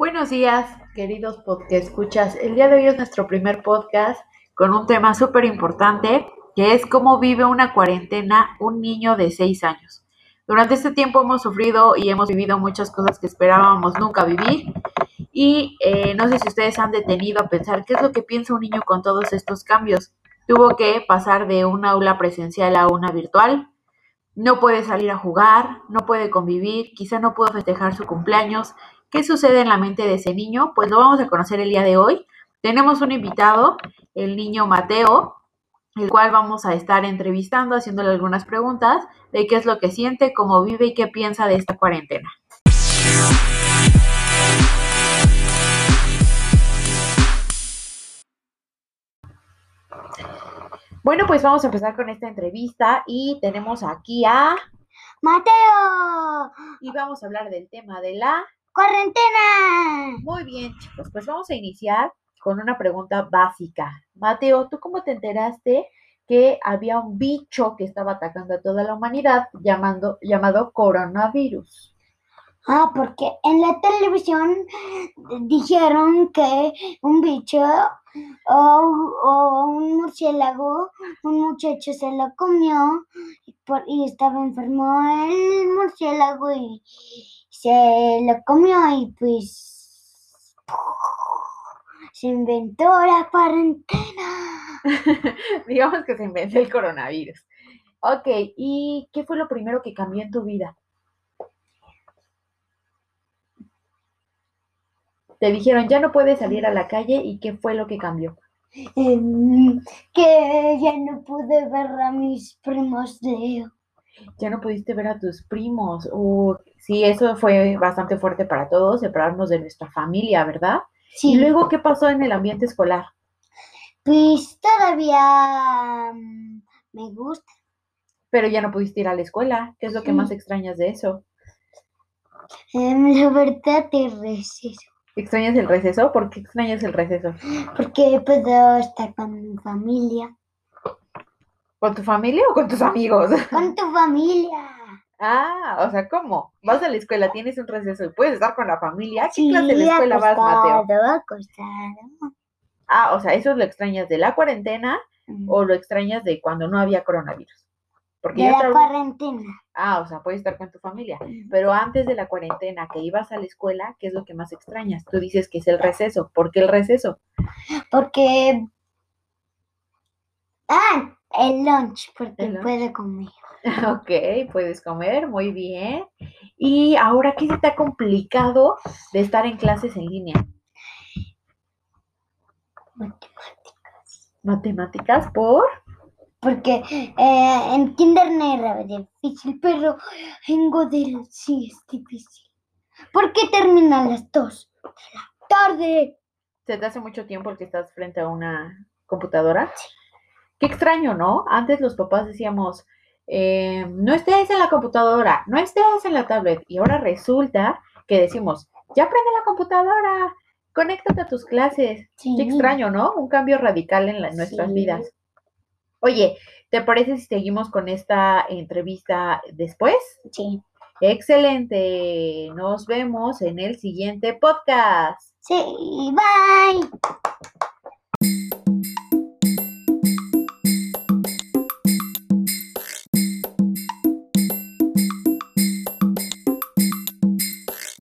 Buenos días, queridos podcast escuchas. El día de hoy es nuestro primer podcast con un tema súper importante, que es cómo vive una cuarentena un niño de 6 años. Durante este tiempo hemos sufrido y hemos vivido muchas cosas que esperábamos nunca vivir. Y eh, no sé si ustedes han detenido a pensar qué es lo que piensa un niño con todos estos cambios. Tuvo que pasar de un aula presencial a una virtual, no puede salir a jugar, no puede convivir, quizá no pudo festejar su cumpleaños. ¿Qué sucede en la mente de ese niño? Pues lo vamos a conocer el día de hoy. Tenemos un invitado, el niño Mateo, el cual vamos a estar entrevistando, haciéndole algunas preguntas de qué es lo que siente, cómo vive y qué piensa de esta cuarentena. Bueno, pues vamos a empezar con esta entrevista y tenemos aquí a Mateo. y vamos a hablar del tema de la Cuarentena. Muy bien, chicos, pues vamos a iniciar con una pregunta básica. Mateo, ¿tú cómo te enteraste que había un bicho que estaba atacando a toda la humanidad llamando, llamado coronavirus? Ah, porque en la televisión dijeron que un bicho o, o un murciélago, un muchacho se lo comió y, por- y estaba enfermo el murciélago y se lo comió y pues se inventó la cuarentena. Digamos que se inventó el coronavirus. Ok, ¿y qué fue lo primero que cambió en tu vida? Te dijeron, ya no puedes salir a la calle y qué fue lo que cambió. Em, que ya no pude ver a mis primos Leo. Ya no pudiste ver a tus primos. Uh, sí, eso fue bastante fuerte para todos, separarnos de nuestra familia, ¿verdad? Sí, Y luego, ¿qué pasó en el ambiente escolar? pues todavía mm, me gusta. Pero ya no pudiste ir a la escuela. ¿Qué es lo que más extrañas de eso? Em, la verdad es receso, ¿Extrañas el receso? ¿Por qué extrañas el receso? porque puedo estar con mi familia. ¿Con tu familia o con tus amigos? Con tu familia. Ah, o sea, ¿cómo? Vas a la escuela, tienes un receso y puedes estar con la familia. ¿Qué Sí, clase de escuela vas, Mateo? acostado. Ah, o sea, ¿eso lo extrañas de la cuarentena Mm, o lo extrañas de cuando no había coronavirus? Porque De la cuarentena. Ah, o sea, puedes estar con tu familia. Pero antes de la cuarentena, que ibas a la escuela, ¿qué es lo que más extrañas? Tú dices que es el receso. ¿Por qué el receso? Porque. Ah, el lunch, porque El lunch. puedo comer. Ok, puedes comer, muy bien. Y ahora, ¿qué se te ha complicado de estar en clases en línea? Matemáticas por... Porque eh, en kinder no era difícil, pero en Godel sí es difícil. ¿Por qué termina a las 2 de la tarde? ¿Se te hace mucho tiempo el que estás frente a una computadora? Qué extraño, ¿no? Antes los papás decíamos, eh, no estés en la computadora, no estés en la tablet. Y ahora resulta que decimos, ya prende la computadora, conéctate a tus clases. Sí. Qué extraño, ¿no? Un cambio radical en la- nuestras Sí. vidas. Oye, ¿te parece si seguimos con esta entrevista después? Sí. Excelente. Nos vemos en el siguiente podcast. Sí, bye.